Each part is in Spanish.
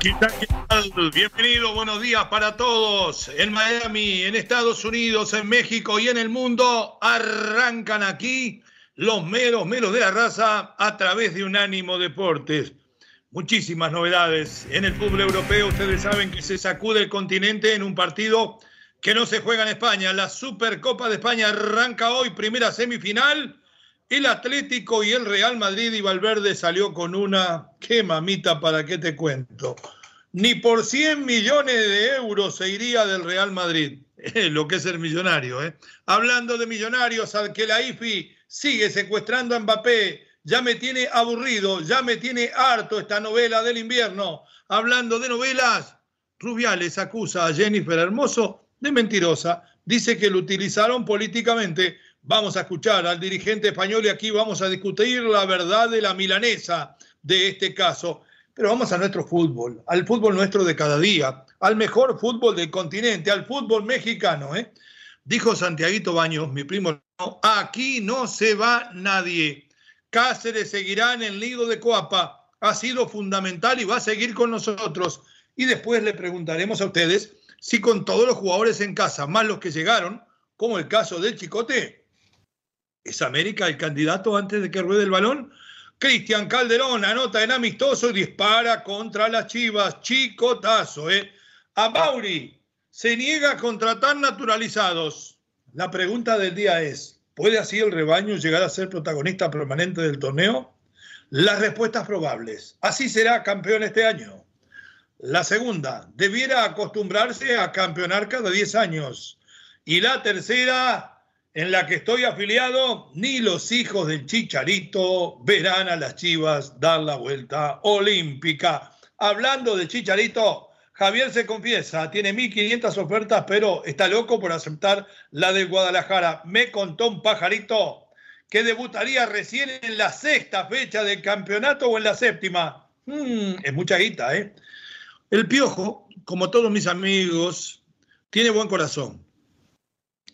¿Qué tal, qué tal? Bienvenido, buenos días para todos. En Miami, en Estados Unidos, en México y en el mundo arrancan aquí los meros, meros de la raza a través de Unánimo Deportes. Muchísimas novedades en el fútbol europeo. Ustedes saben que se sacude el continente en un partido que no se juega en España. La Supercopa de España arranca hoy, primera semifinal. El Atlético y el Real Madrid y Valverde salió con una, qué mamita, ¿para qué te cuento? Ni por 100 millones de euros se iría del Real Madrid, lo que es el millonario. ¿eh? Hablando de millonarios, al que la IFI sigue secuestrando a Mbappé, ya me tiene aburrido, ya me tiene harto esta novela del invierno. Hablando de novelas, Rubiales acusa a Jennifer Hermoso de mentirosa, dice que lo utilizaron políticamente Vamos a escuchar al dirigente español y aquí vamos a discutir la verdad de la milanesa de este caso. Pero vamos a nuestro fútbol, al fútbol nuestro de cada día, al mejor fútbol del continente, al fútbol mexicano. ¿eh? Dijo Santiaguito Baños, mi primo, aquí no se va nadie. Cáceres seguirá en el nido de Coapa. Ha sido fundamental y va a seguir con nosotros. Y después le preguntaremos a ustedes si con todos los jugadores en casa, más los que llegaron, como el caso del Chicote, ¿Es América el candidato antes de que ruede el balón? Cristian Calderón anota en amistoso y dispara contra las Chivas. Chicotazo, ¿eh? A Mauri se niega a contratar naturalizados. La pregunta del día es, ¿puede así el rebaño llegar a ser protagonista permanente del torneo? Las respuestas probables. Así será campeón este año. La segunda, debiera acostumbrarse a campeonar cada 10 años. Y la tercera, en la que estoy afiliado, ni los hijos del Chicharito verán a las Chivas dar la vuelta olímpica. Hablando de Chicharito, Javier se confiesa, tiene 1.500 ofertas, pero está loco por aceptar la de Guadalajara. Me contó un pajarito que debutaría recién en la sexta fecha del campeonato o en la séptima. Mm, es mucha guita, ¿eh? El Piojo, como todos mis amigos, tiene buen corazón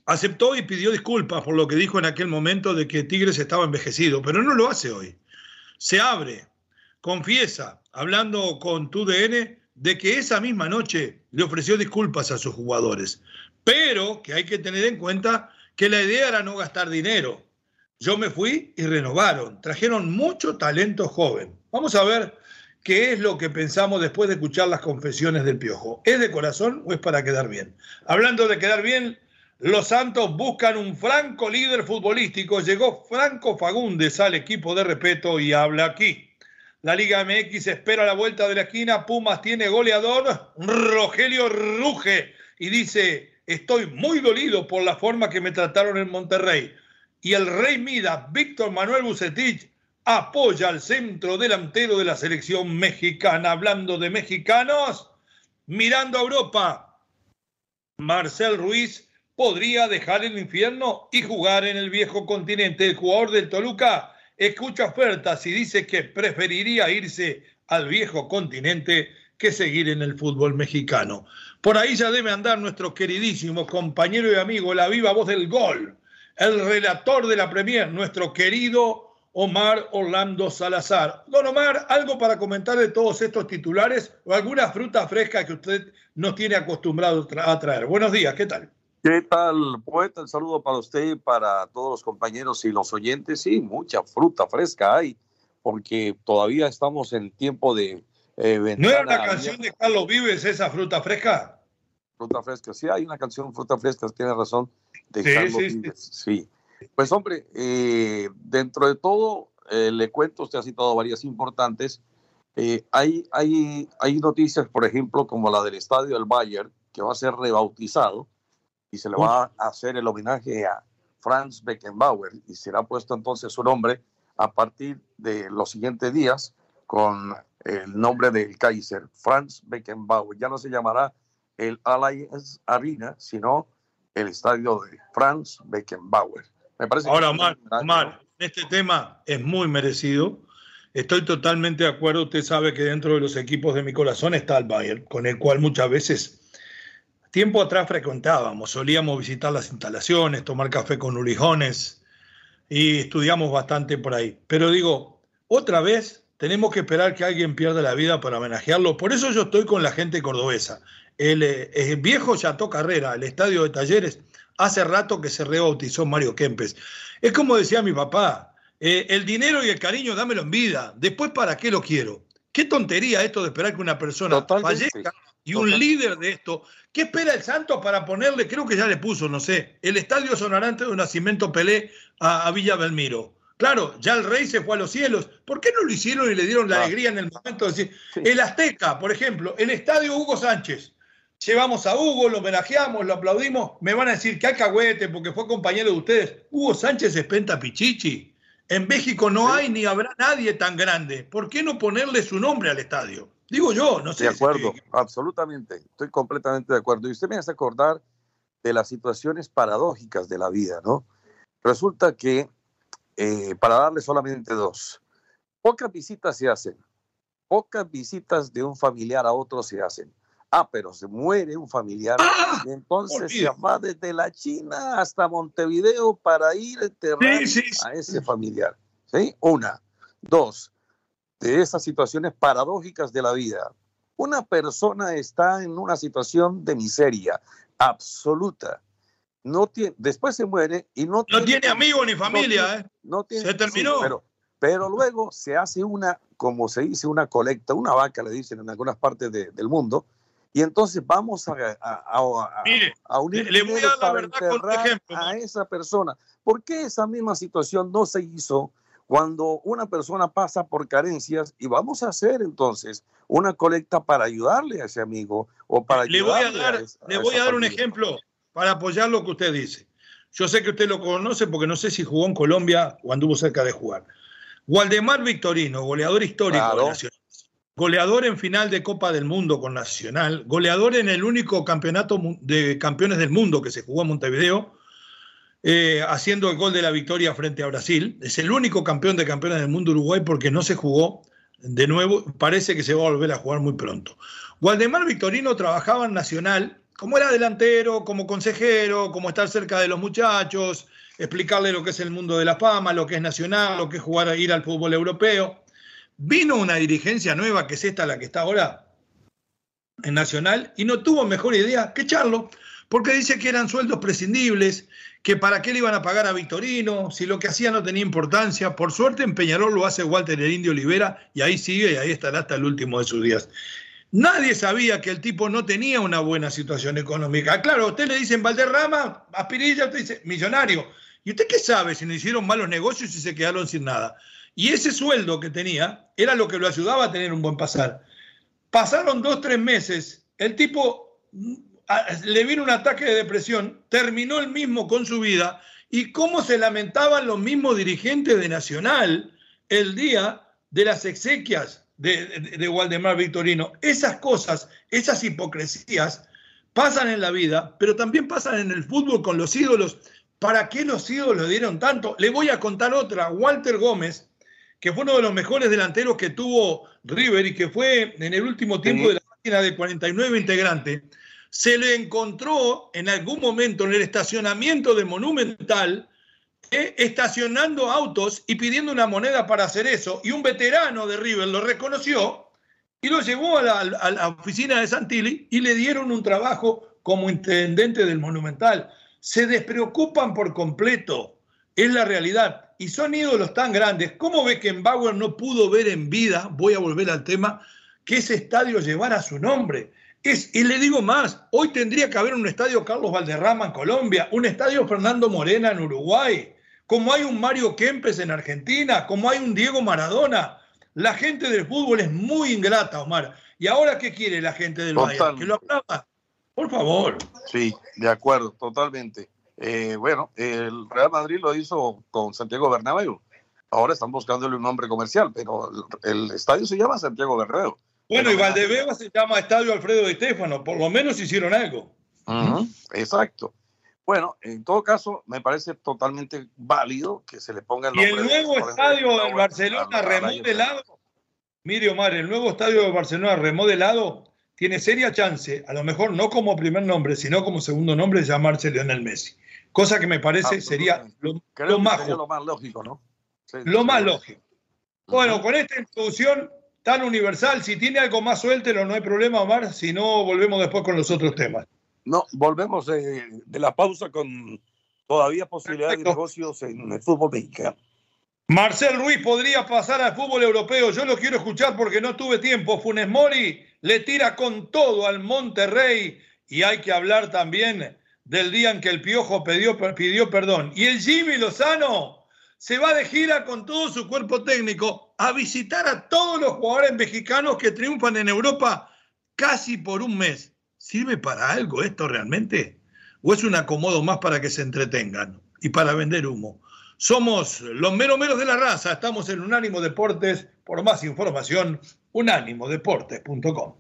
aceptó y pidió disculpas por lo que dijo en aquel momento de que Tigres estaba envejecido, pero no lo hace hoy. Se abre, confiesa, hablando con TUDN, de que esa misma noche le ofreció disculpas a sus jugadores, pero que hay que tener en cuenta que la idea era no gastar dinero. Yo me fui y renovaron, trajeron mucho talento joven. Vamos a ver qué es lo que pensamos después de escuchar las confesiones del Piojo. ¿Es de corazón o es para quedar bien? Hablando de quedar bien, los Santos buscan un franco líder futbolístico. Llegó Franco Fagundes al equipo de respeto y habla aquí. La Liga MX espera la vuelta de la esquina. Pumas tiene goleador. Rogelio ruge y dice: Estoy muy dolido por la forma que me trataron en Monterrey. Y el Rey Mida, Víctor Manuel Bucetich, apoya al centro delantero de la selección mexicana. Hablando de mexicanos, mirando a Europa, Marcel Ruiz podría dejar el infierno y jugar en el viejo continente. El jugador del Toluca escucha ofertas y dice que preferiría irse al viejo continente que seguir en el fútbol mexicano. Por ahí ya debe andar nuestro queridísimo compañero y amigo, la viva voz del gol, el relator de la Premier, nuestro querido Omar Orlando Salazar. Don Omar, ¿algo para comentar de todos estos titulares o alguna fruta fresca que usted nos tiene acostumbrado a traer? Buenos días, ¿qué tal? ¿Qué tal, poeta? Un saludo para usted y para todos los compañeros y los oyentes. Sí, mucha fruta fresca hay, porque todavía estamos en tiempo de... Eh, ¿No era una canción de Carlos Vives esa fruta fresca? Fruta fresca, sí, hay una canción, fruta fresca, tiene razón, de Carlos Vives. Sí. Pues hombre, eh, dentro de todo, eh, le cuento, usted ha citado varias importantes. Eh, hay, hay, hay noticias, por ejemplo, como la del estadio del Bayern, que va a ser rebautizado y se le va a hacer el homenaje a Franz Beckenbauer y será puesto entonces su nombre a partir de los siguientes días con el nombre del Kaiser, Franz Beckenbauer. Ya no se llamará el Allianz Arena, sino el estadio de Franz Beckenbauer. Me parece Ahora, Omar, Omar, este tema es muy merecido. Estoy totalmente de acuerdo. Usted sabe que dentro de los equipos de mi corazón está el Bayern, con el cual muchas veces, tiempo atrás frecuentábamos, solíamos visitar las instalaciones, tomar café con Urijones y estudiamos bastante por ahí. Pero digo, otra vez tenemos que esperar que alguien pierda la vida para homenajearlo. Por eso yo estoy con la gente cordobesa. El, eh, el viejo Chateau Carrera, el estadio de talleres, hace rato que se rebautizó Mario Kempes. Es como decía mi papá, eh, el dinero y el cariño dámelo en vida, después para qué lo quiero. Qué tontería esto de esperar que una persona fallezca y un líder de esto. ¿Qué espera el Santos para ponerle, creo que ya le puso, no sé, el estadio sonarante de Nacimiento Pelé a, Villa Belmiro? Claro, ya el rey se fue a los cielos. ¿Por qué no lo hicieron y le dieron la alegría en el momento de decir? El Azteca, por ejemplo, el estadio Hugo Sánchez. Llevamos a Hugo, lo homenajeamos, lo aplaudimos. Me van a decir que alcahuete porque fue compañero de ustedes. Hugo Sánchez es Penta Pichichi. En México no hay ni habrá nadie tan grande. ¿Por qué no ponerle su nombre al estadio? Digo yo, no sé. De acuerdo, absolutamente. Estoy completamente de acuerdo. Y usted me hace acordar de las situaciones paradójicas de la vida, ¿no? Resulta que, eh, para darle solamente dos, pocas visitas se hacen. Pocas visitas de un familiar a otro se hacen. Ah, pero se muere un familiar. ¡Ah! y entonces se va desde la China hasta Montevideo para ir a enterrar a ese familiar. ¿Sí? Una. Dos, de esas situaciones paradójicas de la vida. Una persona está en una situación de miseria absoluta. No tiene, después se muere y no, no tiene, amigos ni familia. ¿eh? no tiene, se terminó. pero, pero, luego se hace una, como se dice, una colecta, una vaca, le dicen en algunas partes del mundo, y entonces vamos a, a, unir le voy a, verdad con ejemplo, a esa persona. ¿Por qué esa misma situación no se hizo cuando una persona pasa por carencias y vamos a hacer entonces una colecta para ayudarle a ese amigo o para le voy a dar, le voy a dar un ejemplo para apoyar lo que usted dice. Yo sé que usted lo conoce porque no sé si jugó en Colombia o anduvo cerca de jugar. Waldemar Victorino, goleador histórico de Nacional. Goleador en final de Copa del Mundo con Nacional, goleador en el único campeonato de campeones del mundo que se jugó en Montevideo, eh, haciendo el gol de la victoria frente a Brasil. Es el único campeón de campeones del mundo Uruguay porque no se jugó de nuevo, parece que se va a volver a jugar muy pronto. Waldemar Victorino trabajaba en Nacional como era delantero, como consejero, como estar cerca de los muchachos, explicarle lo que es el mundo de la fama, lo que es nacional, lo que es jugar ir al fútbol europeo. Vino una dirigencia nueva, que es esta la que está ahora en Nacional, y no tuvo mejor idea que echarlo, porque dice que eran sueldos prescindibles, que para qué le iban a pagar a Victorino, si lo que hacía no tenía importancia. Por suerte en Peñarol lo hace Walter el Indio Olivera y ahí sigue y ahí estará hasta el último de sus días. Nadie sabía que el tipo no tenía una buena situación económica. Claro, usted le dicen Valderrama, Aspirilla, usted dice millonario. ¿Y usted qué sabe si no hicieron malos negocios y se quedaron sin nada? Y ese sueldo que tenía era lo que lo ayudaba a tener un buen pasar. Pasaron dos, tres meses, el tipo le vino un ataque de depresión, terminó el mismo con su vida y cómo se lamentaban los mismos dirigentes de Nacional el día de las exequias de, de, Waldemar Victorino. Esas cosas, esas hipocresías pasan en la vida, pero también pasan en el fútbol con los ídolos. ¿Para qué los ídolos dieron tanto? Le voy a contar otra. Walter Gómez, que fue uno de los mejores delanteros que tuvo River y que fue en el último tiempo de la página de 49 integrantes, se le encontró en algún momento en el estacionamiento de Monumental, eh, estacionando autos y pidiendo una moneda para hacer eso, y un veterano de River lo reconoció y lo llevó a la, oficina de Santilli y le dieron un trabajo como intendente del Monumental. Se despreocupan por completo, es la realidad y son ídolos tan grandes. ¿Cómo Beckenbauer no pudo ver en vida, voy a volver al tema, que ese estadio llevara su nombre? Es, y le digo más, hoy tendría que haber un estadio Carlos Valderrama en Colombia, un estadio Fernando Morena en Uruguay, como hay un Mario Kempes en Argentina, como hay un Diego Maradona. La gente del fútbol es muy ingrata, Omar. ¿Y ahora qué quiere la gente del Bayern? ¿Que lo aplauda? Por favor. Sí, de acuerdo, totalmente. Eh, bueno, el Real Madrid lo hizo con Santiago Bernabéu. Ahora están buscándole un nombre comercial, pero el, estadio se llama Santiago Bernabéu. Bueno, y Valdebeba se llama Estadio Alfredo de Estefano. Por lo menos hicieron algo. exacto. Bueno, en todo caso, me parece totalmente válido que se le ponga el nombre. Y el nuevo estadio del Barcelona remodelado, mire Omar, el nuevo estadio de Barcelona remodelado tiene seria chance, a lo mejor no como primer nombre, sino como segundo nombre, de llamarse Lionel Messi. Cosa que me parece sería lo, más, lo más lógico, ¿no? lo más lógico. Bueno, con esta introducción tan universal, si tiene algo más suéltelo, no hay problema, Omar, si no, volvemos después con los otros temas. No, volvemos de, la pausa con todavía posibilidades de negocios en el fútbol mexicano. Marcel Ruiz podría pasar al fútbol europeo. Yo lo quiero escuchar porque no tuve tiempo. Funes Mori le tira con todo al Monterrey y hay que hablar también del día en que el Piojo pidió, pidió perdón. Y el Jimmy Lozano se va de gira con todo su cuerpo técnico a visitar a todos los jugadores mexicanos que triunfan en Europa casi por un mes. ¿Sirve para algo esto realmente? ¿O es un acomodo más para que se entretengan y para vender humo? Somos los meros meros de la raza, estamos en Unánimo Deportes. Por más información, unánimodeportes.com.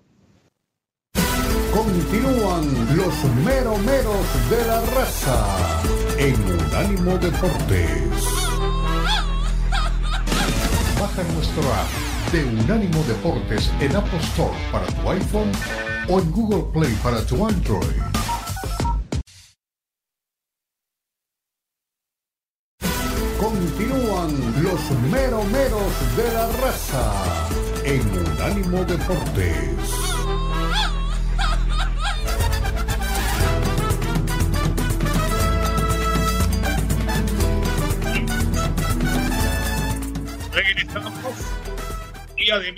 Continúan los meros meros de la raza en Unánimo Deportes. Baja nuestro app de Unánimo Deportes en Apple Store para tu iPhone o en Google Play para tu Android. Continúan los meromeros de la raza en Unánimo Deportes.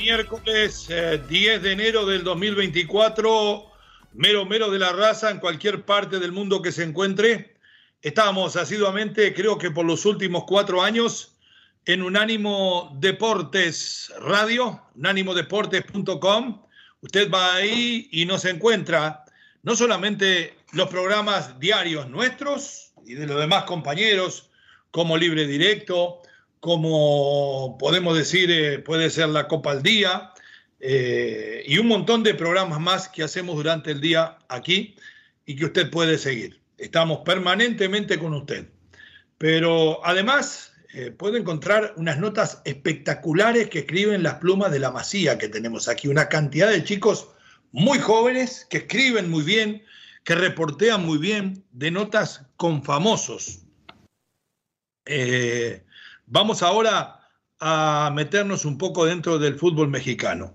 Miércoles 10 eh, de enero del 2024, mero mero de la raza en cualquier parte del mundo que se encuentre. Estamos asiduamente, creo que por los últimos cuatro años, en Unánimo Deportes Radio, unánimodeportes.com. Usted va ahí y nos encuentra no solamente los programas diarios nuestros y de los demás compañeros, como Libre Directo, como podemos decir, eh, puede ser la Copa al Día eh, y un montón de programas más que hacemos durante el día aquí y que usted puede seguir. Estamos permanentemente con usted. Pero además eh, puede encontrar unas notas espectaculares que escriben las plumas de la masía que tenemos aquí. Una cantidad de chicos muy jóvenes que escriben muy bien, que reportean muy bien, de notas con famosos. Eh, Vamos ahora a meternos un poco dentro del fútbol mexicano.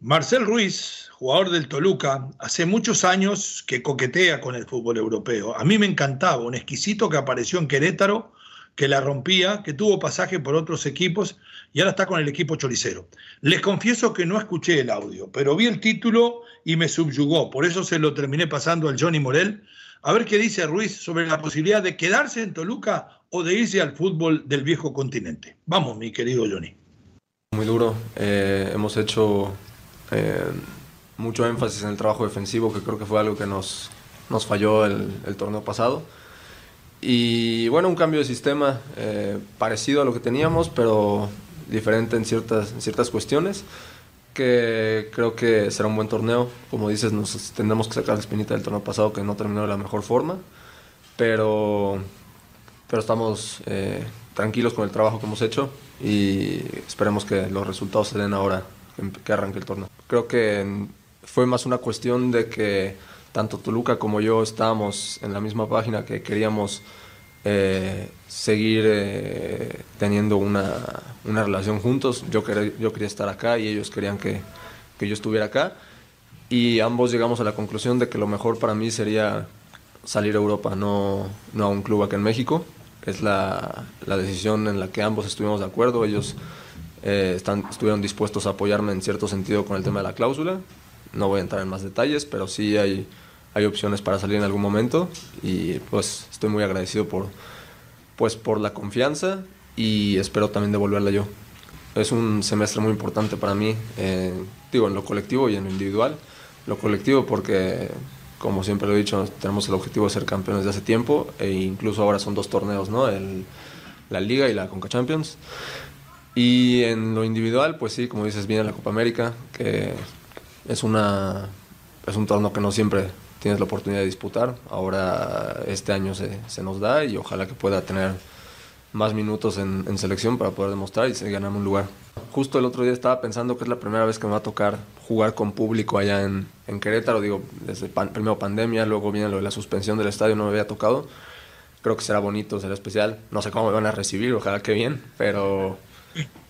Marcel Ruiz, jugador del Toluca, hace muchos años que coquetea con el fútbol europeo. A mí me encantaba, un exquisito que apareció en Querétaro, que la rompía, que tuvo pasaje por otros equipos y ahora está con el equipo choricero. Les confieso que no escuché el audio, pero vi el título y me subyugó. Por eso se lo terminé pasando al Johnny Morel. A ver qué dice Ruiz sobre la posibilidad de quedarse en Toluca o de irse al fútbol del viejo continente. Vamos, mi querido Johnny. Muy duro. Eh, hemos hecho eh, mucho énfasis en el trabajo defensivo, que creo que fue algo que nos, nos falló el, torneo pasado. Y bueno, un cambio de sistema eh, parecido a lo que teníamos, pero diferente en ciertas, en ciertas cuestiones, que creo que será un buen torneo. Como dices, nos tendremos que sacar la espinita del torneo pasado que no terminó de la mejor forma, pero pero estamos eh, tranquilos con el trabajo que hemos hecho y esperemos que los resultados se den ahora que arranque el torneo. Creo que fue más una cuestión de que tanto Toluca como yo estábamos en la misma página que queríamos eh, seguir eh, teniendo una, una, relación juntos. Yo quería, yo quería estar acá y ellos querían que, que yo estuviera acá. Y ambos llegamos a la conclusión de que lo mejor para mí sería salir a Europa, no, no a un club acá en México es la, la, decisión en la que ambos estuvimos de acuerdo. Ellos eh, están, estuvieron dispuestos a apoyarme en cierto sentido con el tema de la cláusula. No voy a entrar en más detalles, pero sí hay, hay opciones para salir en algún momento y pues estoy muy agradecido por, pues, por la confianza y espero también devolverla yo. es un semestre muy importante para mí, eh, digo, en lo colectivo y en lo individual. Lo colectivo porque, como siempre lo he dicho, tenemos el objetivo de ser campeones de hace tiempo e incluso ahora son dos torneos, ¿no? El, la Liga y la Conca Champions. Y en lo individual, pues sí, como dices, viene la Copa América, que es, una, es un torneo que no siempre tienes la oportunidad de disputar. Ahora este año se, se nos da y ojalá que pueda tener más minutos en, selección para poder demostrar y ganando un lugar. Justo el otro día estaba pensando que es la primera vez que me va a tocar jugar con público allá en, en Querétaro. Digo, desde primero pandemia, luego viene lo de la suspensión del estadio, no me había tocado. Creo que será bonito, será especial. No sé cómo me van a recibir, ojalá que bien, pero,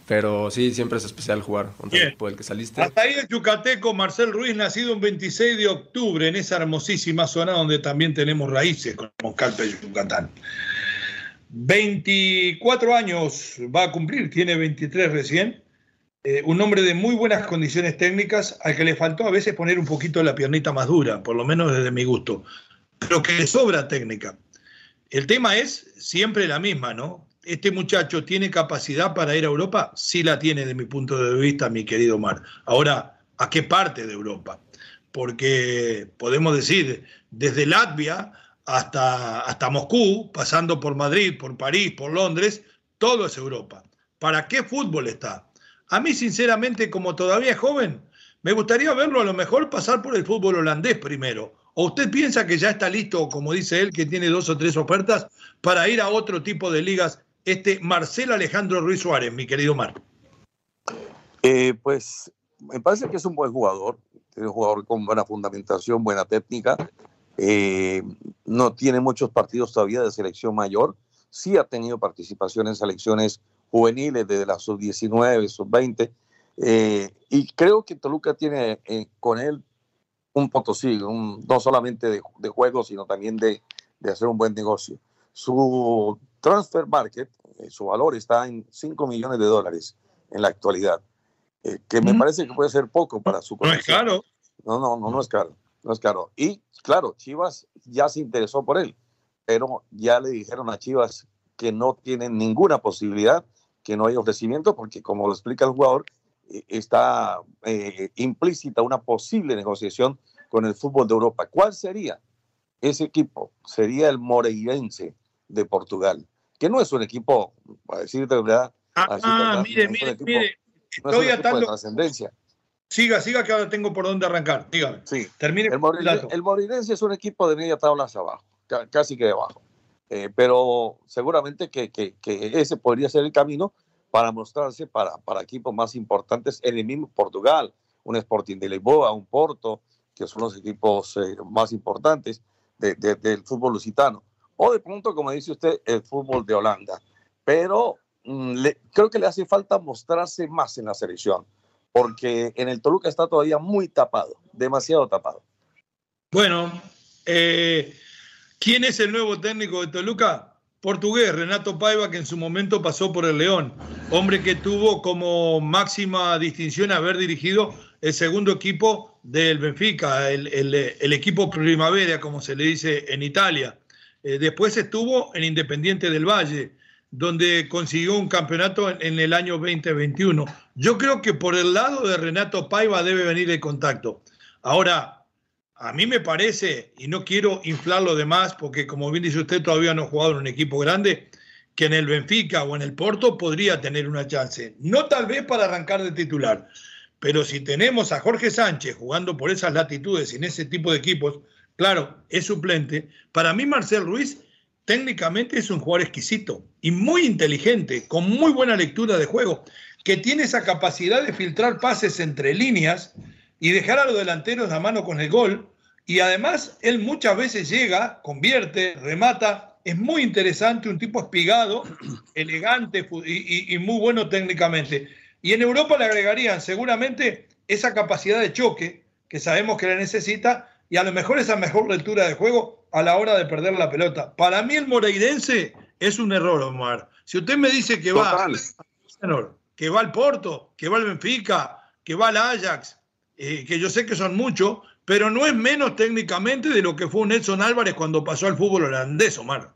pero sí, siempre es especial jugar contra el equipo del que saliste. Hasta ahí el yucateco Marcel Ruiz, nacido un 26 de octubre en esa hermosísima zona donde también tenemos raíces, como Calpe Yucatán. 24 años va a cumplir, tiene 23 recién. Eh, un hombre de muy buenas condiciones técnicas, al que le faltó a veces poner un poquito la piernita más dura, por lo menos desde mi gusto, pero que le sobra técnica. El tema es siempre la misma, ¿no? ¿Este muchacho tiene capacidad para ir a Europa? Sí la tiene de mi punto de vista, mi querido Mar. Ahora, ¿a qué parte de Europa? Porque podemos decir, desde Latvia hasta, hasta Moscú, pasando por Madrid, por París, por Londres, todo es Europa. ¿Para qué fútbol está? A mí, sinceramente, como todavía es joven, me gustaría verlo a lo mejor pasar por el fútbol holandés primero. ¿O usted piensa que ya está listo, como dice él, que tiene dos o tres ofertas para ir a otro tipo de ligas? Este Marcel Alejandro Ruiz Suárez, mi querido Mar. Eh, pues me parece que es un buen jugador, es un jugador con buena fundamentación, buena técnica, eh, no tiene muchos partidos todavía de selección mayor. Sí ha tenido participación en selecciones juveniles desde la sub-19, sub-20. Eh, y creo que Toluca tiene eh, con él un potosí, no solamente de, de, juego, sino también de, de, hacer un buen negocio. Su transfer market, su valor está en 5 millones de dólares en la actualidad, que me parece que puede ser poco para su No es caro. No, no, no, no es caro. No es caro. Y claro, Chivas ya se interesó por él, pero ya le dijeron a Chivas que no tienen ninguna posibilidad, que no hay ofrecimiento, porque como lo explica el jugador, eh, está eh, implícita una posible negociación con el fútbol de Europa. ¿Cuál sería ese equipo? Sería el Moreirense de Portugal, que no es un equipo, para decirte de verdad, ah, ah mire, mire, mire, estoy atando, trascendencia. Siga, siga, que ahora tengo por dónde arrancar. Dígame. Sí. Termine el, Morinense, es un equipo de media tabla hacia abajo, casi que debajo. Eh, pero seguramente que, que, que, ese podría ser el camino para mostrarse para, para equipos más importantes en el mismo Portugal, un Sporting de Lisboa, un Porto, que son los equipos eh, más importantes de, del fútbol lusitano. O de pronto, como dice usted, el fútbol de Holanda. Pero mm, creo que le hace falta mostrarse más en la selección porque en el Toluca está todavía muy tapado, demasiado tapado. Bueno, eh, ¿quién es el nuevo técnico de Toluca? Portugués, Renato Paiva, que en su momento pasó por el León, hombre que tuvo como máxima distinción haber dirigido el segundo equipo del Benfica, el, equipo primavera, como se le dice en Italia. Eh, después estuvo en Independiente del Valle, donde consiguió un campeonato en, el año 2021. Yo creo que por el lado de Renato Paiva debe venir el contacto. Ahora, a mí me parece, y no quiero inflarlo de más, porque como bien dice usted, todavía no ha jugado en un equipo grande, que en el Benfica o en el Porto podría tener una chance. No tal vez para arrancar de titular, pero si tenemos a Jorge Sánchez jugando por esas latitudes en ese tipo de equipos, claro, es suplente. Para mí, Marcel Ruiz técnicamente es un jugador exquisito y muy inteligente, con muy buena lectura de juego, que tiene esa capacidad de filtrar pases entre líneas y dejar a los delanteros a mano con el gol. Y además, él muchas veces llega, convierte, remata. Es muy interesante, un tipo espigado, elegante y, y muy bueno técnicamente. Y en Europa le agregarían seguramente esa capacidad de choque que sabemos que le necesita y a lo mejor esa mejor lectura de juego a la hora de perder la pelota. Para mí el moreirense es un error, Omar. Si usted me dice que va, que va al Porto, que va al Benfica, que va al Ajax, eh, que yo sé que son muchos, pero no es menos técnicamente de lo que fue Nelson Álvarez cuando pasó al fútbol holandés, Omar.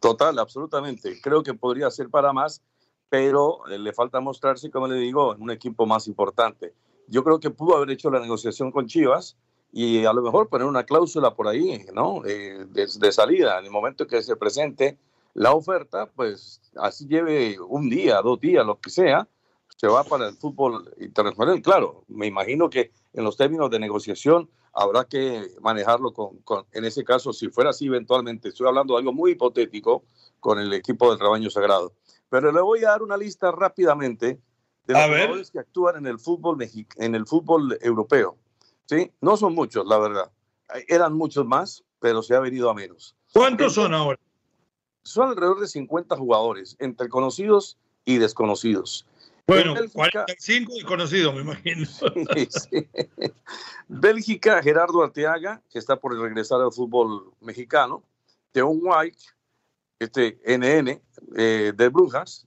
Total, absolutamente. Creo que podría ser para más, pero eh, le falta mostrarse, como le digo, en un equipo más importante. Yo creo que pudo haber hecho la negociación con Chivas y a lo mejor poner una cláusula por ahí, ¿no? Eh, de, salida, en el momento que se presente la oferta, pues así lleve un día, dos días, lo que sea, se va para el fútbol internacional. Claro, me imagino que en los términos de negociación habrá que manejarlo con, en ese caso, si fuera así eventualmente, estoy hablando de algo muy hipotético con el equipo del rebaño sagrado. Pero le voy a dar una lista rápidamente de los jugadores que actúan en el fútbol en el fútbol europeo. ¿Sí? No son muchos, la verdad. Eran muchos más, pero se ha venido a menos. ¿Cuántos son ahora? Son alrededor de 50 jugadores, entre conocidos y desconocidos. Bueno, 45 desconocidos, me imagino. Bélgica, Gerardo Arteaga, que está por regresar al fútbol mexicano. Teon White, este NN eh, de Brujas,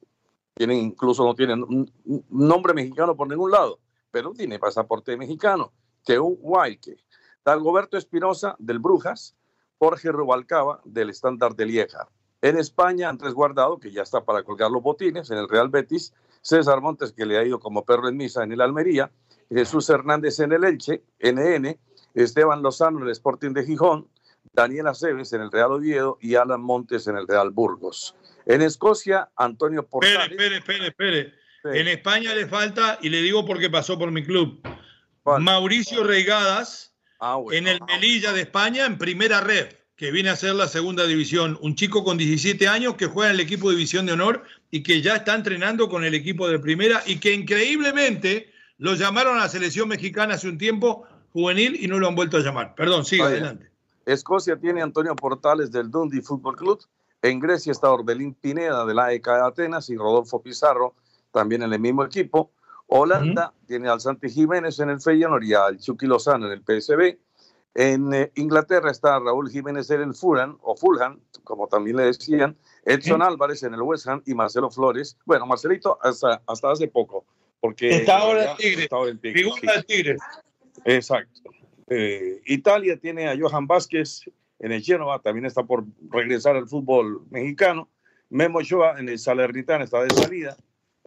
tienen, incluso no tienen un, nombre mexicano por ningún lado, pero tiene pasaporte mexicano. Teon White, Dagoberto Espinosa del Brujas, Jorge Rubalcaba del Estándar de Lieja. En España, Andrés Guardado, que ya está para colgar los botines en el Real Betis, César Montes, que le ha ido como perro en misa en el Almería, Jesús Hernández en el Elche, NN, Esteban Lozano en el Sporting de Gijón, Daniel Aceves en el Real Oviedo y Alan Montes en el Real Burgos. En Escocia, Antonio Portales. Espere, espere, espere, En España le falta, y le digo porque pasó por mi club, Mauricio Reigadas ah, en el Melilla de España en primera red que viene a ser la segunda división. Un chico con 17 años que juega en el equipo de división de honor y que ya está entrenando con el equipo de primera y que increíblemente lo llamaron a la selección mexicana hace un tiempo juvenil y no lo han vuelto a llamar. Perdón, siga adelante. Escocia tiene Antonio Portales del Dundee Football Club. En Grecia está Orbelín Pineda de la ECA de Atenas y Rodolfo Pizarro también en el mismo equipo. Holanda tiene al Santi Jiménez en el Feyenoord y al Chucky Lozano en el PSB. En eh, Inglaterra está Raúl Jiménez en el Fulham, o Fulham, como también le decían, Edson Álvarez en el West Ham y Marcelo Flores. Bueno, Marcelito hasta, hasta hace poco, porque... Está ahora en Tigre. Figura Tigre. Exacto. Eh, Italia tiene a Johan Vázquez en el Genoa, también está por regresar al fútbol mexicano. Memo Ochoa en el Salernitana está de salida.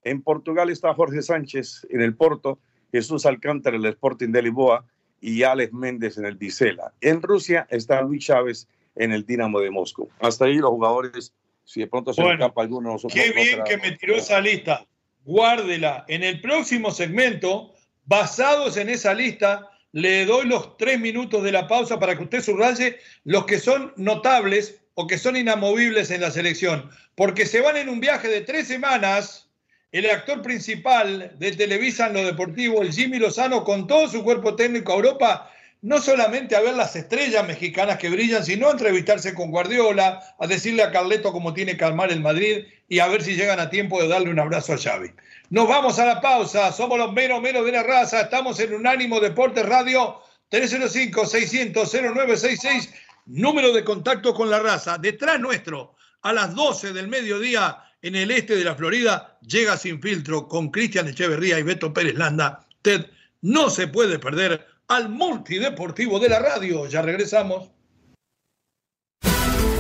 En Portugal está Jorge Sánchez en el Porto, Jesús Alcántara en el Sporting de Lisboa y Alex Méndez en el Dicela. En Rusia está Luis Chávez en el Dinamo de Moscú. Hasta ahí los jugadores, si de pronto se bueno, escapa alguno. Qué bien que me tiró esa lista. Guárdela. En el próximo segmento, basados en esa lista, le doy los tres minutos de la pausa para que usted subraye los que son notables o que son inamovibles en la selección. Porque se van en un viaje de tres semanas el actor principal de Televisa en lo deportivo, el Jimmy Lozano, con todo su cuerpo técnico a Europa, no solamente a ver las estrellas mexicanas que brillan, sino a entrevistarse con Guardiola, a decirle a Carleto cómo tiene que armar el Madrid y a ver si llegan a tiempo de darle un abrazo a Xavi. Nos vamos a la pausa, somos los menos menos de la raza, estamos en Unánimo Deportes Radio 305-600-0966, número de contacto con la raza. Detrás nuestro, a las 12 del mediodía, en el este de la Florida, llega sin filtro con Cristian Echeverría y Beto Pérez Landa. Usted no se puede perder al multideportivo de la radio. Ya regresamos.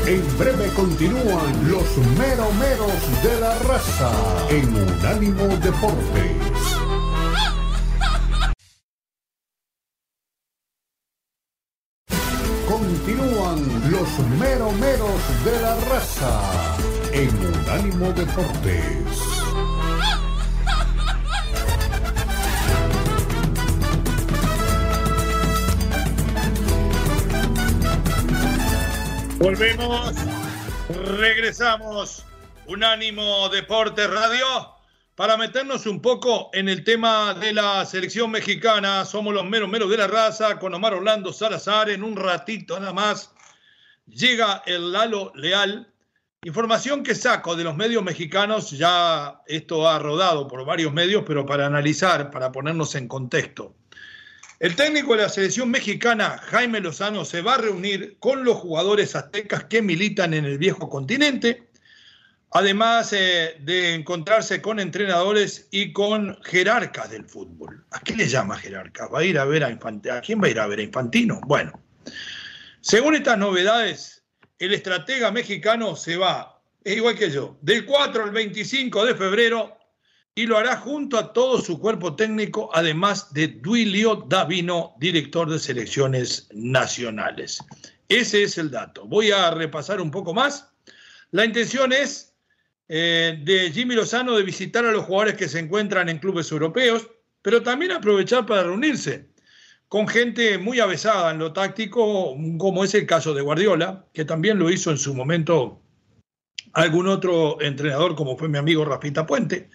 En breve continúan los meromeros de la raza en Unánimo Deportes. Continúan los meromeros de la raza en Unánimo Deportes. Volvemos, regresamos, Unánimo Deportes Radio, para meternos un poco en el tema de la selección mexicana. Somos los meros meros de la raza, con Omar Orlando Salazar. En un ratito nada más llega el Lalo Leal Información que saco de los medios mexicanos, ya esto ha rodado por varios medios, pero para analizar, para ponernos en contexto. El técnico de la selección mexicana, Jaime Lozano, se va a reunir con los jugadores aztecas que militan en el viejo continente, además eh, de encontrarse con entrenadores y con jerarcas del fútbol. ¿A qué le llama jerarca? ¿Va a ir a ver a? ¿A quién va a ir a ver a Infantino? Bueno, según estas novedades, el estratega mexicano se va es igual que yo, del 4 al 25 de febrero y lo hará junto a todo su cuerpo técnico, además de Duilio Davino, director de selecciones nacionales. Ese es el dato. Voy a repasar un poco más. La intención es eh, de Jimmy Lozano de visitar a los jugadores que se encuentran en clubes europeos, pero también aprovechar para reunirse con gente muy avesada en lo táctico, como es el caso de Guardiola, que también lo hizo en su momento algún otro entrenador, como fue mi amigo Rafita Puente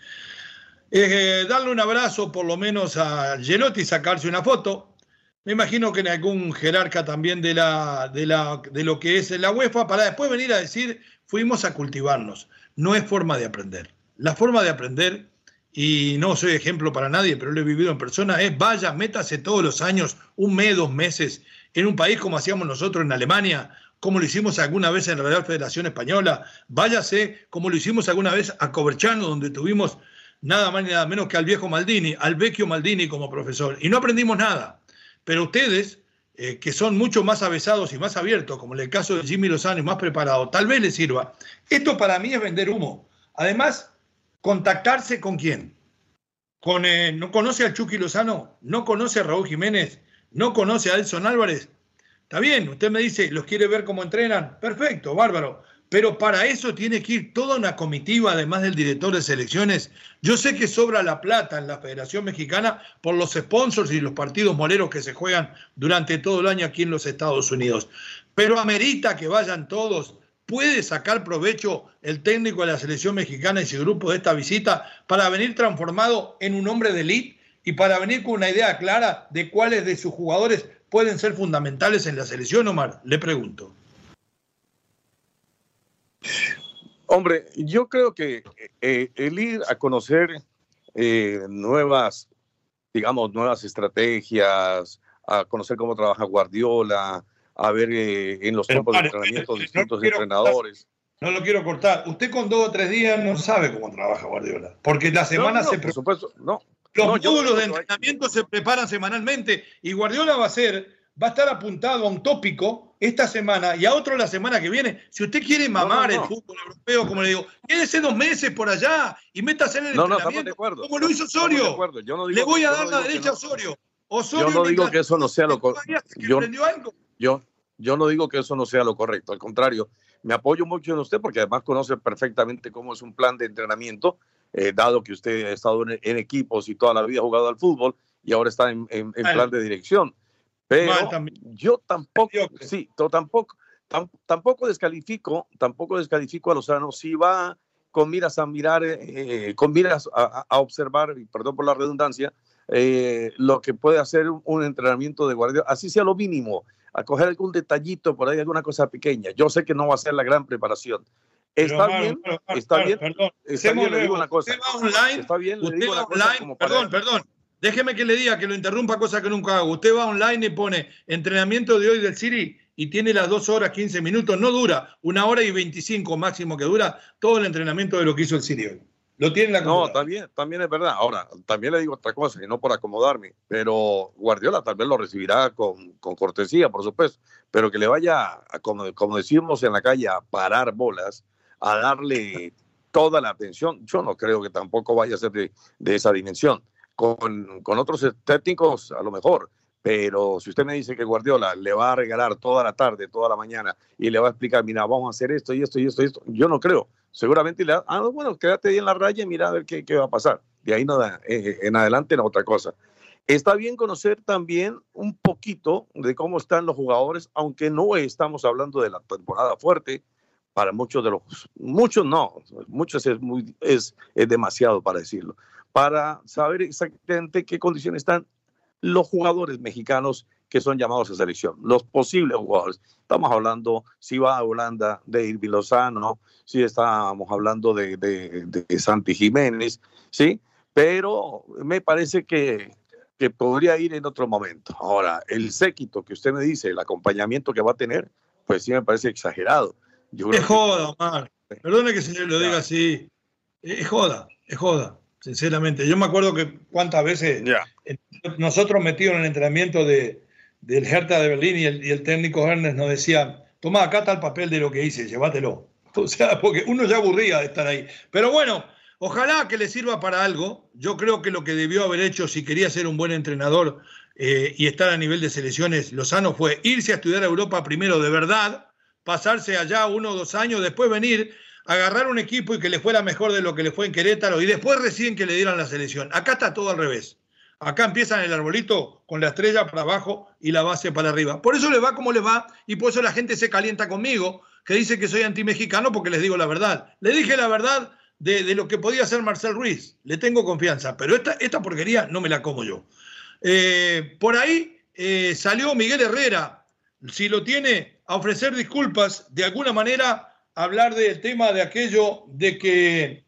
eh, darle un abrazo por lo menos a Gelotti, sacarse una foto. Me imagino que en algún jerarca también de, la, de, la, de lo que es la UEFA, para después venir a decir, fuimos a cultivarnos. No es forma de aprender. La forma de aprender, y no soy ejemplo para nadie, pero lo he vivido en persona, es vaya, métase todos los años, un mes, dos meses, en un país como hacíamos nosotros en Alemania, como lo hicimos alguna vez en la Real Federación Española, váyase como lo hicimos alguna vez a Coverchano, donde tuvimos nada más ni nada menos que al viejo Maldini, al vecchio Maldini como profesor. Y no aprendimos nada. Pero ustedes, eh, que son mucho más avesados y más abiertos, como en el caso de Jimmy Lozano y más preparado, tal vez les sirva. Esto para mí es vender humo. Además, contactarse con quién. Con, eh, ¿No conoce al Chucky Lozano? ¿No conoce a Raúl Jiménez? ¿No conoce a Elson Álvarez? Está bien, usted me dice, ¿los quiere ver cómo entrenan? Perfecto, bárbaro. Pero para eso tiene que ir toda una comitiva, además del director de selecciones. Yo sé que sobra la plata en la Federación Mexicana por los sponsors y los partidos moleros que se juegan durante todo el año aquí en los Estados Unidos. Pero amerita que vayan todos. ¿Puede sacar provecho el técnico de la selección mexicana y su grupo de esta visita para venir transformado en un hombre de élite y para venir con una idea clara de cuáles de sus jugadores pueden ser fundamentales en la selección, Omar? Le pregunto. Hombre, yo creo que eh, el ir a conocer eh, nuevas, digamos, nuevas estrategias, a conocer cómo trabaja Guardiola, a ver eh, en los tiempos de entrenamiento distintos entrenadores. no lo quiero cortar. Usted con dos o tres días no sabe cómo trabaja Guardiola, porque la semana se... Por supuesto, no. Los módulos de entrenamiento se preparan semanalmente y Guardiola va a ser, va a estar apuntado a un tópico esta semana y a otro la semana que viene. Si usted quiere mamar el fútbol europeo, como le digo, quédese dos meses por allá y métase en el entrenamiento, como lo hizo Osorio. le voy a dar la derecha a Osorio. Osorio. Yo no digo que eso no sea lo correcto. Yo, yo, no digo que eso no sea lo correcto, al contrario, me apoyo mucho en usted porque además conoce perfectamente cómo es un plan de entrenamiento, eh, dado que usted ha estado en, equipos y toda la vida ha jugado al fútbol y ahora está en, en plan de dirección. Pero yo tampoco, sí, tampoco, tampoco descalifico, tampoco descalifico a Lozano. Si va con miras a mirar, eh, con miras a, observar, y perdón por la redundancia, eh, lo que puede hacer un, entrenamiento de guardia, así sea lo mínimo, a coger algún detallito por ahí, alguna cosa pequeña. Yo sé que no va a ser la gran preparación. Está bien, está bien, perdón, está bien, le digo una cosa. está bien, le digo una cosa como perdón, perdón. Déjeme que le diga que lo interrumpa, cosa que nunca hago. Usted va online y pone entrenamiento de hoy del Siri y tiene las dos horas 15 minutos. No dura, una hora y 25 máximo que dura todo el entrenamiento de lo que hizo el Siri hoy. Lo tiene la No, también, también es verdad. Ahora, también le digo otra cosa, y no por acomodarme, pero Guardiola tal vez lo recibirá con, cortesía, por supuesto, pero que le vaya, como, como decimos en la calle, a parar bolas, a darle toda la atención. Yo no creo que tampoco vaya a ser de esa dimensión con, con otros técnicos a lo mejor, pero si usted me dice que Guardiola le va a regalar toda la tarde, toda la mañana y le va a explicar, mira, vamos a hacer esto y esto y esto y esto, yo no creo. Seguramente le ah, bueno, quédate ahí en la raya y mira a ver qué, qué va a pasar. De ahí no, eh, en adelante no otra cosa. Está bien conocer también un poquito de cómo están los jugadores, aunque no estamos hablando de la temporada fuerte, para muchos de los, muchos no, muchos es, muy, es, es demasiado para decirlo, para saber exactamente qué condiciones están los jugadores mexicanos que son llamados a selección, los posibles jugadores. Estamos hablando, si va a Holanda, de Irvi Lozano, si estábamos hablando de, de, Santi Jiménez, ¿sí? Pero me parece que, que podría ir en otro momento. Ahora, el séquito que usted me dice, el acompañamiento que va a tener, pues sí me parece exagerado. es joda, Omar. Perdone que se lo diga así. Es joda, es joda sinceramente. Yo me acuerdo que cuántas veces nosotros metidos en el entrenamiento de, del Hertha de Berlín y el, técnico Ernest nos decía, toma acá está el papel de lo que hice, llévatelo. O sea, porque uno ya aburría de estar ahí. Pero bueno, ojalá que le sirva para algo. Yo creo que lo que debió haber hecho si quería ser un buen entrenador eh, y estar a nivel de selecciones, Lozano fue irse a estudiar a Europa primero de verdad, pasarse allá uno o dos años, después venir, agarrar un equipo y que le fuera mejor de lo que le fue en Querétaro y después recién que le dieran la selección. Acá está todo al revés. Acá empiezan el arbolito con la estrella para abajo y la base para arriba. Por eso le va como le va y por eso la gente se calienta conmigo, que dice que soy antimexicano porque les digo la verdad. Le dije la verdad de, lo que podía hacer Marcel Ruiz. Le tengo confianza, pero esta, esta porquería no me la como yo. Eh, por ahí eh, salió Miguel Herrera, si lo tiene, a ofrecer disculpas, de alguna manera hablar del tema de aquello de que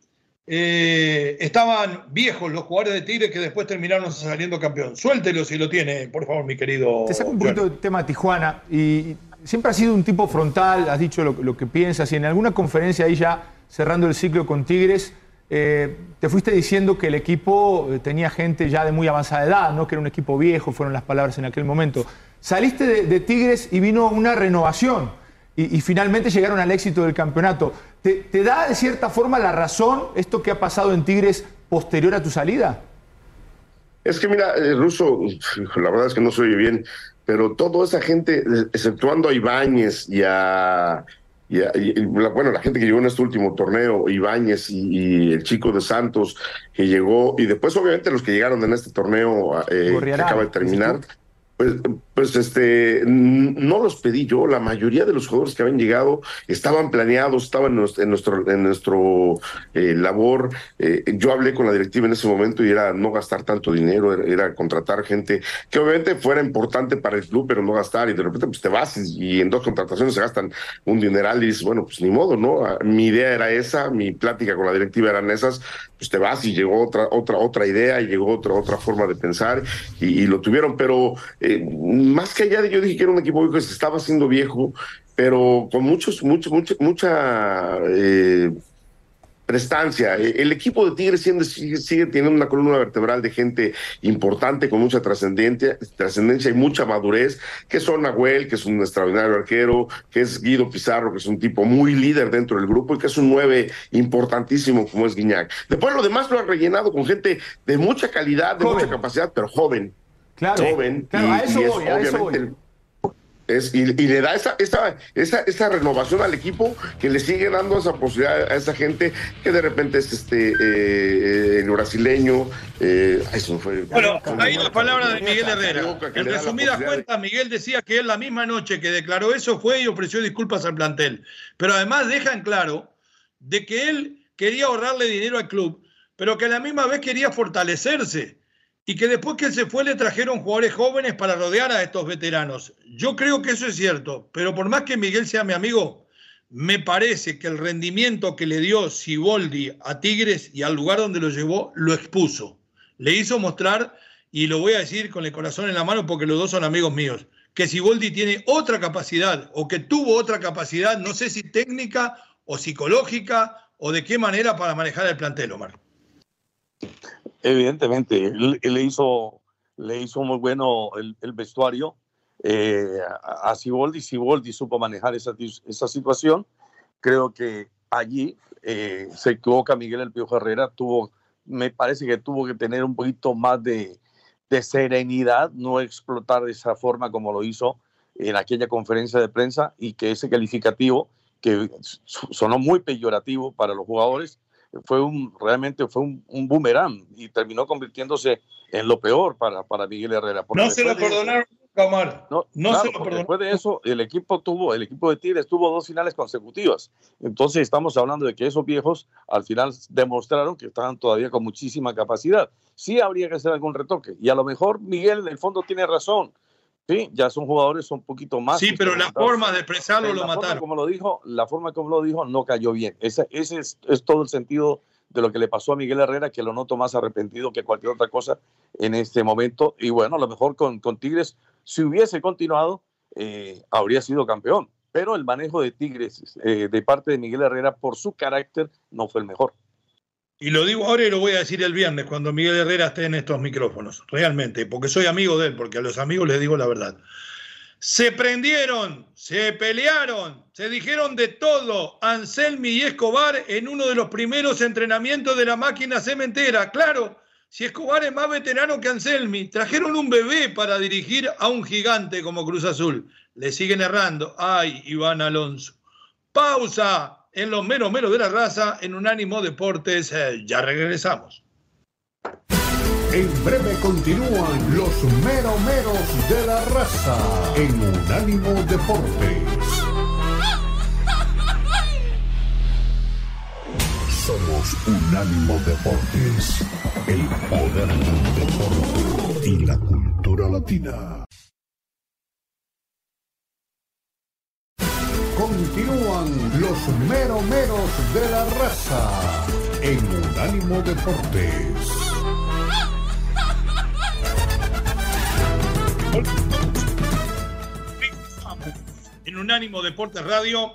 eh, estaban viejos los jugadores de Tigre que después terminaron saliendo campeón. Suéltelo si lo tiene, por favor, mi querido. Te saco un poquito del tema Tijuana y siempre has sido un tipo frontal, has dicho lo, lo que piensas y en alguna conferencia ahí ya cerrando el ciclo con Tigres eh, te fuiste diciendo que el equipo eh, tenía gente ya de muy avanzada edad, ¿no? que era un equipo viejo, fueron las palabras en aquel momento. Saliste de, Tigres y vino una renovación y, finalmente llegaron al éxito del campeonato. ¿Te, da de cierta forma la razón esto que ha pasado en Tigres posterior a tu salida? Es que mira, eh, Russo, la verdad es que no se oye bien, pero toda esa gente, exceptuando a Ibáñez y a y, bueno, la gente que llegó en este último torneo, Ibáñez y, el chico de Santos que llegó, y después obviamente los que llegaron en este torneo eh, que acaba de terminar, pues, pues este, no los pedí yo, la mayoría de los jugadores que habían llegado estaban planeados, estaban en nuestro, en nuestro, eh, labor. Eh, yo hablé con la directiva en ese momento y era no gastar tanto dinero, era, contratar gente que obviamente fuera importante para el club, pero no gastar. Y de repente pues te vas y, en dos contrataciones se gastan un dineral y dices, bueno, pues ni modo, ¿no? Ah, mi idea era esa, mi plática con la directiva eran esas, pues te vas y llegó otra, otra, otra idea y llegó otra, otra forma de pensar y, lo tuvieron, pero eh, más que allá de yo dije que era un equipo que se estaba haciendo viejo, pero con muchos, mucho, mucha, mucha eh, prestancia. E, el equipo de Tigres sigue, sigue, teniendo una columna vertebral de gente importante, con mucha trascendencia, trascendencia y mucha madurez, que son Nahuel, que es un extraordinario arquero, que es Guido Pizarro, que es un tipo muy líder dentro del grupo y que es un nueve importantísimo como es Guiñac. Después lo demás lo ha rellenado con gente de mucha calidad, de mucha capacidad, pero joven. Claro, joven. Claro, a eso voy, a eso voy. Es, y, le da esa, esa, esa, esa, renovación al equipo que le sigue dando esa posibilidad a esa gente que de repente es este eh, el brasileño. Eh, eso fue, bueno, ahí la palabra de Miguel Herrera. En resumidas cuentas, Miguel decía que él la misma noche que declaró eso fue y ofreció disculpas al plantel. Pero además deja en claro de que él quería ahorrarle dinero al club, pero que a la misma vez quería fortalecerse y que después que se fue le trajeron jugadores jóvenes para rodear a estos veteranos. Yo creo que eso es cierto, pero por más que Miguel sea mi amigo, me parece que el rendimiento que le dio Siboldi a Tigres y al lugar donde lo llevó, lo expuso. Le hizo mostrar, y lo voy a decir con el corazón en la mano porque los dos son amigos míos, que Siboldi tiene otra capacidad o que tuvo otra capacidad, no sé si técnica o psicológica o de qué manera para manejar el plantel, Omar. Evidentemente, él, le, hizo, le hizo muy bueno el, vestuario eh, a Siboldi. Siboldi supo manejar esa, esa situación. Creo que allí eh, se equivoca Miguel El Piojo Herrera. Tuvo, me parece que tuvo que tener un poquito más de, de serenidad, no explotar de esa forma como lo hizo en aquella conferencia de prensa y que ese calificativo que sonó muy peyorativo para los jugadores, fue un, realmente fue un, un boomerang y terminó convirtiéndose en lo peor para, para Miguel Herrera. No se lo perdonaron Omar. No, no se lo perdonaron. Después de eso, el equipo tuvo, el equipo de Tigres tuvo dos finales consecutivas. Entonces estamos hablando de que esos viejos al final demostraron que estaban todavía con muchísima capacidad. Sí habría que hacer algún retoque. Y a lo mejor Miguel en el fondo tiene razón. Sí, ya son jugadores un poquito más. Sí, pero la forma de expresarlo lo mataron. Como lo dijo, la forma como lo dijo no cayó bien. Ese, ese es, todo el sentido de lo que le pasó a Miguel Herrera, que lo noto más arrepentido que cualquier otra cosa en este momento. Y bueno, a lo mejor con, con Tigres, si hubiese continuado, eh, habría sido campeón. Pero el manejo de Tigres eh, de parte de Miguel Herrera, por su carácter, no fue el mejor. Y lo digo ahora y lo voy a decir el viernes cuando Miguel Herrera esté en estos micrófonos, realmente, porque soy amigo de él, porque a los amigos les digo la verdad. Se prendieron, se pelearon, se dijeron de todo Anselmi y Escobar en uno de los primeros entrenamientos de la máquina cementera. Claro, si Escobar es más veterano que Anselmi, trajeron un bebé para dirigir a un gigante como Cruz Azul. Le siguen errando. Ay, Iván Alonso. Pausa en los menos menos de la raza en Unánimo Deportes. Eh, ya regresamos. En breve continúan los meromeros de la raza en Unánimo Deportes. Somos Unánimo Deportes, el poder del deporte y la cultura latina. Continúan los meromeros de la raza en Unánimo Deportes. En Unánimo Deportes Radio,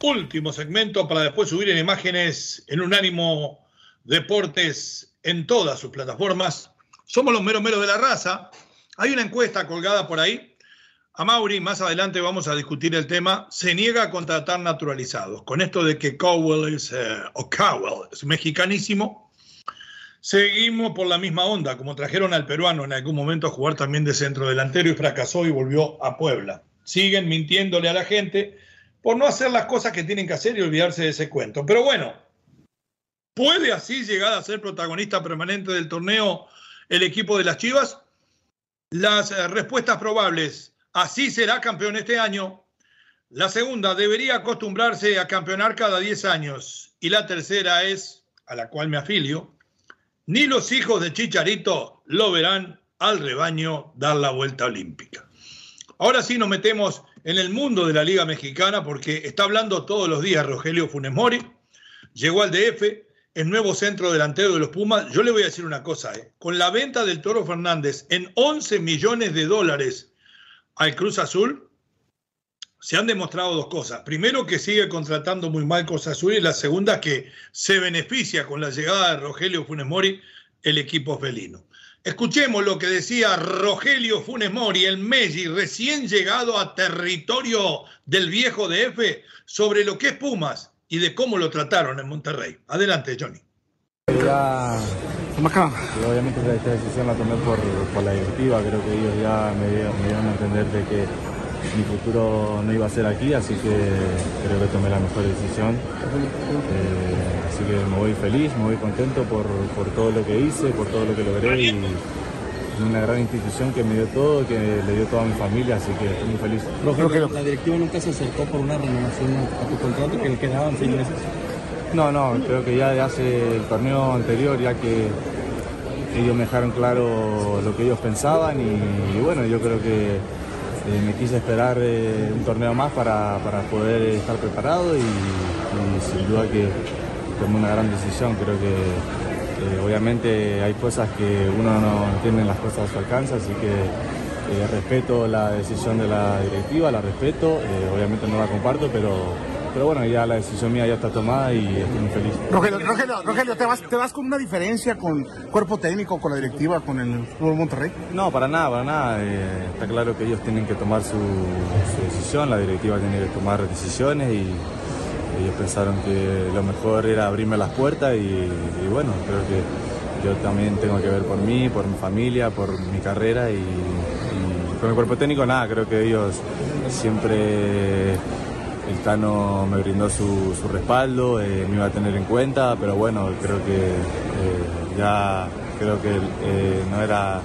último segmento para después subir en imágenes en Unánimo Deportes en todas sus plataformas. Somos los meros meros de la raza. Hay una encuesta colgada por ahí. A Mauri, más adelante vamos a discutir el tema. Se niega a contratar naturalizados. Con esto de que Cowell es, eh, o Cowell es mexicanísimo, Seguimos por la misma onda, como trajeron al peruano en algún momento a jugar también de centro delantero y fracasó y volvió a Puebla. Siguen mintiéndole a la gente por no hacer las cosas que tienen que hacer y olvidarse de ese cuento. Pero bueno, ¿puede así llegar a ser protagonista permanente del torneo el equipo de las Chivas? Las eh, respuestas probables, así será campeón este año. La segunda, debería acostumbrarse a campeonar cada 10 años. Y la tercera es, a la cual me afilio, ni los hijos de Chicharito lo verán al rebaño dar la vuelta olímpica. Ahora sí nos metemos en el mundo de la Liga Mexicana porque está hablando todos los días Rogelio Funes Mori, llegó al DF, el nuevo centro delantero de los Pumas. Yo le voy a decir una cosa, ¿eh? con la venta del Toro Fernández en 11 millones de dólares al Cruz Azul, se han demostrado dos cosas. Primero, que sigue contratando muy mal Cruz Azul y la segunda, que se beneficia con la llegada de Rogelio Funes Mori el equipo felino. Escuchemos lo que decía Rogelio Funes Mori, el Messi, recién llegado a territorio del viejo DF, sobre lo que es Pumas y de cómo lo trataron en Monterrey. Adelante, Johnny. Obviamente esta decisión la tomé por, la directiva, creo que ellos ya me, me dieron a entender de que mi futuro no iba a ser aquí, así que creo que tomé la mejor decisión. Eh, así que me voy feliz, me voy contento por, por, todo lo que hice, por todo lo que logré y una gran institución que me dio todo, que le dio toda mi familia, así que estoy muy feliz. Creo que la directiva nunca se acercó por una renovación a tu contrato que le quedaban seis meses. No, no, creo que ya de hace el torneo anterior, ya que ellos me dejaron claro lo que ellos pensaban y bueno, yo creo que eh, me quise esperar eh, un torneo más para, poder estar preparado y, sin duda que tomé una gran decisión. Creo que eh, obviamente hay cosas que uno no tiene las cosas a su alcance, así que respeto la decisión de la directiva, la respeto, obviamente no la comparto, pero pero bueno, ya la decisión mía ya está tomada y estoy muy feliz. Rogelio, Rogelio, ¿te, vas, ¿te vas con una diferencia con cuerpo técnico, con la directiva, con el Fútbol Monterrey? No, para nada, para nada. Eh, está claro que ellos tienen que tomar su, decisión, la directiva tiene que tomar decisiones y ellos pensaron que lo mejor era abrirme las puertas y, bueno, creo que yo también tengo que ver por mí, por mi familia, por mi carrera y, y con el cuerpo técnico nada, creo que ellos siempre el Tano me brindó su, respaldo, eh, me iba a tener en cuenta, pero bueno, creo que eh, ya creo que eh, no era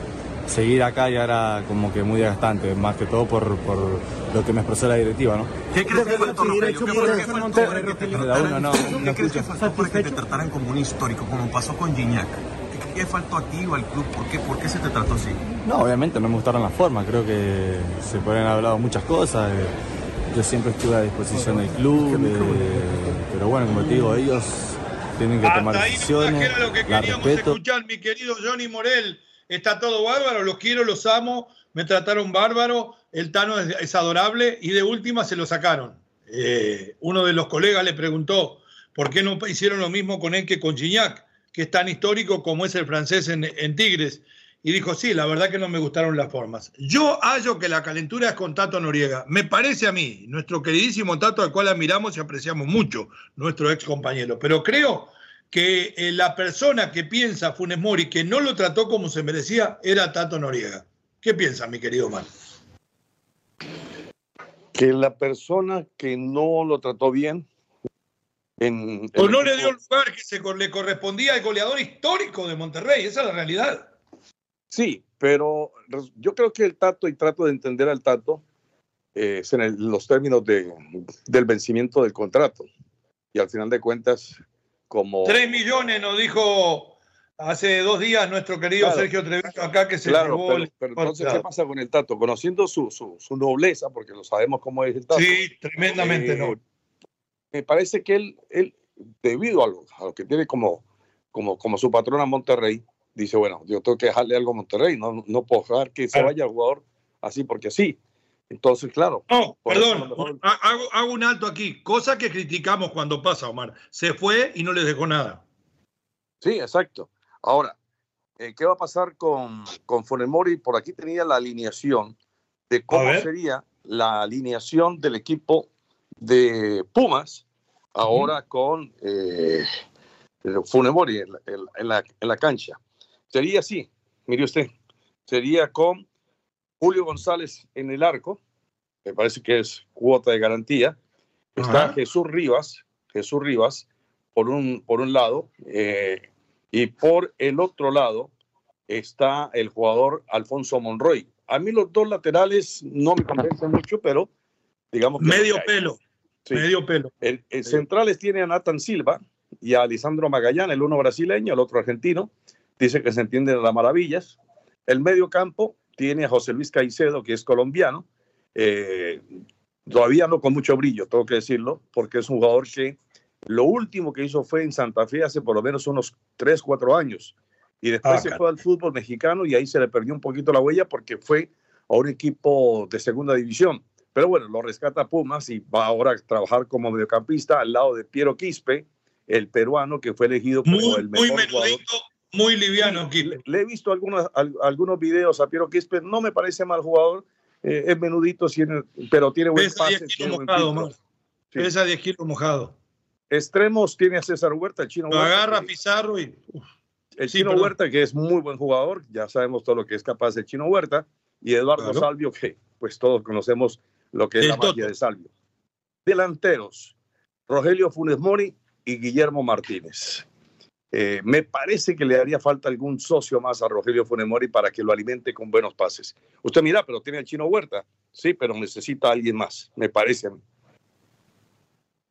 seguir acá ya era como que muy desgastante, más que todo por, lo que me expresó la directiva, ¿no? ¿Qué crees que faltó, ¿Qué faltó para que te trataran como un histórico, como pasó con Gignac? ¿Qué faltó a ti o al club? ¿Por qué, ¿Por qué se te trató así? No, obviamente no me gustaron las formas, creo que se pueden haber hablado muchas cosas. Yo siempre estuve a disposición del club, pero bueno, como te digo, ellos tienen que tomar decisiones. Era lo que queríamos escuchar, mi querido Johnny Morel. Está todo bárbaro, los quiero, los amo, me trataron bárbaro, el Tano es, adorable y de última se lo sacaron. Eh, uno de los colegas le preguntó por qué no hicieron lo mismo con él que con Gignac, que es tan histórico como es el francés en, en Tigres. Y dijo, sí, la verdad que no me gustaron las formas. Yo hallo que la calentura es con Tato Noriega. Me parece a mí, nuestro queridísimo Tato, al cual admiramos y apreciamos mucho, nuestro ex compañero. Pero creo que eh, la persona que piensa Funes Mori que no lo trató como se merecía era Tato Noriega. ¿Qué piensa, mi querido Man? Que la persona que no lo trató bien. En, o no le dio el lugar que se, le correspondía al goleador histórico de Monterrey. Esa es la realidad. Sí, pero yo creo que el Tato, y trato de entender al Tato, eh, es en los términos de, del vencimiento del contrato. Y al final de cuentas, como... Tres millones nos dijo hace dos días nuestro querido Sergio Treviño acá que se claro, pero, entonces, ¿qué pasa con el Tato? Conociendo su, su, su, nobleza, porque lo sabemos cómo es el Tato. Sí, tremendamente. Eh, me parece que él, él debido a lo, a lo que tiene como, como, como su patrona Monterrey, dice, bueno, yo tengo que dejarle algo a Monterrey, no, no puedo dejar que se vaya el jugador así porque sí. Entonces, claro. No, perdón, hago, hago, un alto aquí, cosa que criticamos cuando pasa, Omar. Se fue y no le dejó nada. Sí, exacto. Ahora, eh, ¿qué va a pasar con, con Funemori? Por aquí tenía la alineación de cómo sería la alineación del equipo de Pumas ahora con eh, Funemori en, en, la, en la cancha. Sería así, mire usted, sería con Julio González en el arco, me parece que es cuota de garantía. Está Jesús Rivas, Jesús Rivas, por un, por un lado, eh, y por el otro lado está el jugador Alfonso Monroy. A mí los dos laterales no me convencen mucho, pero digamos que Medio pelo. Medio pelo. El, centrales tiene a Nathan Silva y a Lisandro Magallán, el uno brasileño, el otro argentino dice que se entienden las maravillas. El medio campo tiene a José Luis Caicedo, que es colombiano, eh, todavía no con mucho brillo, tengo que decirlo, porque es un jugador que lo último que hizo fue en Santa Fe hace por lo menos unos 3, 4 años. Y después ah, se fue al fútbol mexicano y ahí se le perdió un poquito la huella porque fue a un equipo de segunda división. Pero bueno, lo rescata Pumas y va ahora a trabajar como mediocampista al lado de Piero Quispe, el peruano que fue elegido como el mejor muy jugador muy liviano, Le, he visto algunos, algunos videos a Piero Quispe, no me parece mal jugador, eh, es menudito, pero tiene buen Pesa pase. 10 kilos mojado, Pesa 10 kilos mojado. Extremos tiene a César Huerta, el chino Lo agarra Pizarro y... el chino Huerta, que es muy buen jugador, ya sabemos todo lo que es capaz el chino Huerta, y Eduardo Salvio, que pues todos conocemos lo que es la magia de Salvio. Delanteros, Rogelio Funes Mori y Guillermo Martínez. Eh, me parece que le haría falta algún socio más a Rogelio Funemori para que lo alimente con buenos pases. Usted mira, pero tiene el chino Huerta. Sí, pero necesita a alguien más, me parece a mí.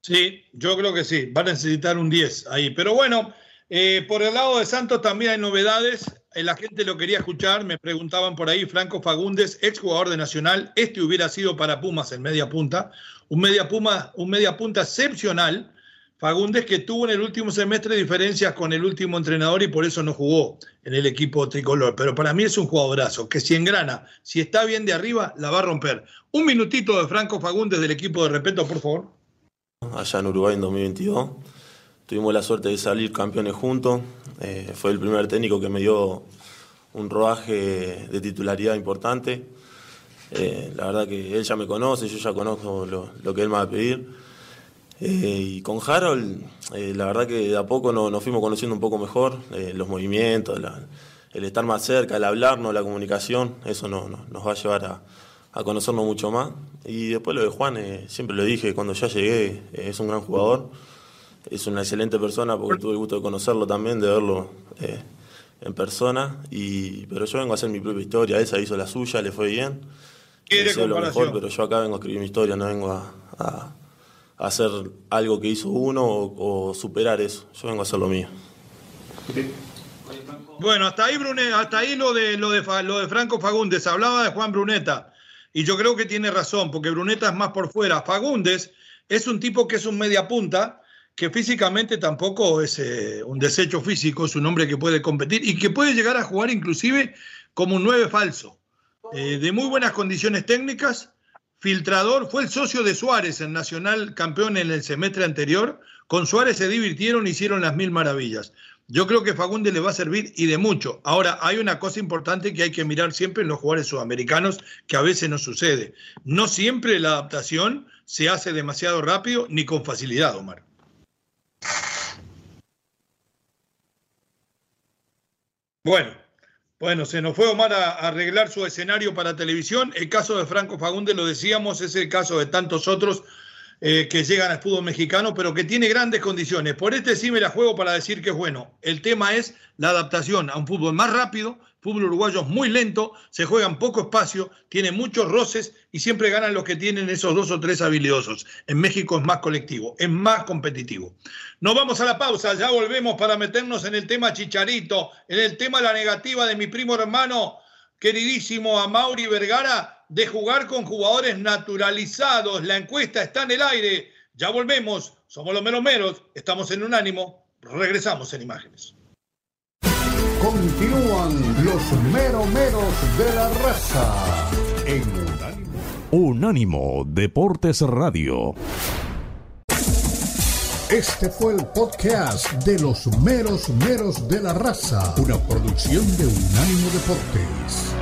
Sí, yo creo que sí. Va a necesitar un 10 ahí. Pero bueno, eh, por el lado de Santos también hay novedades. Eh, la gente lo quería escuchar. Me preguntaban por ahí, Franco Fagundes, exjugador de Nacional. Este hubiera sido para Pumas en media punta. Un media, Puma, un media punta excepcional Fagundes que tuvo en el último semestre diferencias con el último entrenador y por eso no jugó en el equipo tricolor. Pero para mí es un jugadorazo, que si engrana, si está bien de arriba, la va a romper. Un minutito de Franco Fagundes del equipo de respeto, por favor. Allá en Uruguay en 2022 tuvimos la suerte de salir campeones juntos. Eh, fue el primer técnico que me dio un rodaje de titularidad importante. Eh, la verdad que él ya me conoce, yo ya conozco lo que él me va a pedir. Eh, y con Harold, eh, la verdad que de a poco nos, fuimos conociendo un poco mejor, eh, los movimientos, el estar más cerca, el hablarnos, la comunicación, eso nos va a llevar a, conocernos mucho más. Y después lo de Juan, siempre lo dije, cuando ya llegué, es un gran jugador, es una excelente persona porque tuve el gusto de conocerlo también, de verlo en persona, y, pero yo vengo a hacer mi propia historia, esa hizo la suya, le fue bien. Quiere lo mejor, pero yo acá vengo a escribir mi historia, no vengo a hacer algo que hizo uno o, superar eso. Yo vengo a hacer lo mío. Bueno, hasta ahí, hasta ahí lo de, lo, de, lo de Franco Fagundes. Hablaba de Juan Bruneta. Y yo creo que tiene razón, porque Bruneta es más por fuera. Fagundes es un tipo que es un media punta, que físicamente tampoco es eh, un desecho físico, es un hombre que puede competir y que puede llegar a jugar inclusive como un nueve falso. Eh, de muy buenas condiciones técnicas, filtrador, fue el socio de Suárez en Nacional campeón en el semestre anterior. Con Suárez se divirtieron, hicieron las mil maravillas. Yo creo que Fagundes le va a servir y de mucho. Ahora, hay una cosa importante que hay que mirar siempre en los jugadores sudamericanos, que a veces no sucede. No siempre la adaptación se hace demasiado rápido ni con facilidad, Omar. Bueno, bueno, se nos fue Omar a, arreglar su escenario para televisión. El caso de Franco Fagundes, lo decíamos, es el caso de tantos otros eh, que llegan al fútbol mexicano, pero que tiene grandes condiciones. Por este sí me la juego para decir que es bueno. El tema es la adaptación a un fútbol más rápido, fútbol uruguayo es muy lento, se juega en poco espacio, tiene muchos roces y siempre ganan los que tienen esos dos o tres habilidosos. En México es más colectivo, es más competitivo. Nos vamos a la pausa, ya volvemos para meternos en el tema Chicharito, en el tema la negativa de mi primo hermano queridísimo a Mauri Vergara de jugar con jugadores naturalizados. La encuesta está en el aire. Ya volvemos. Somos los meros meros. Estamos en Unánimo. Regresamos en imágenes. Continúan los meros meros de la raza en Unánimo. Unánimo Deportes Radio. Este fue el podcast de los meros meros de la raza, una producción de Unánimo Deportes.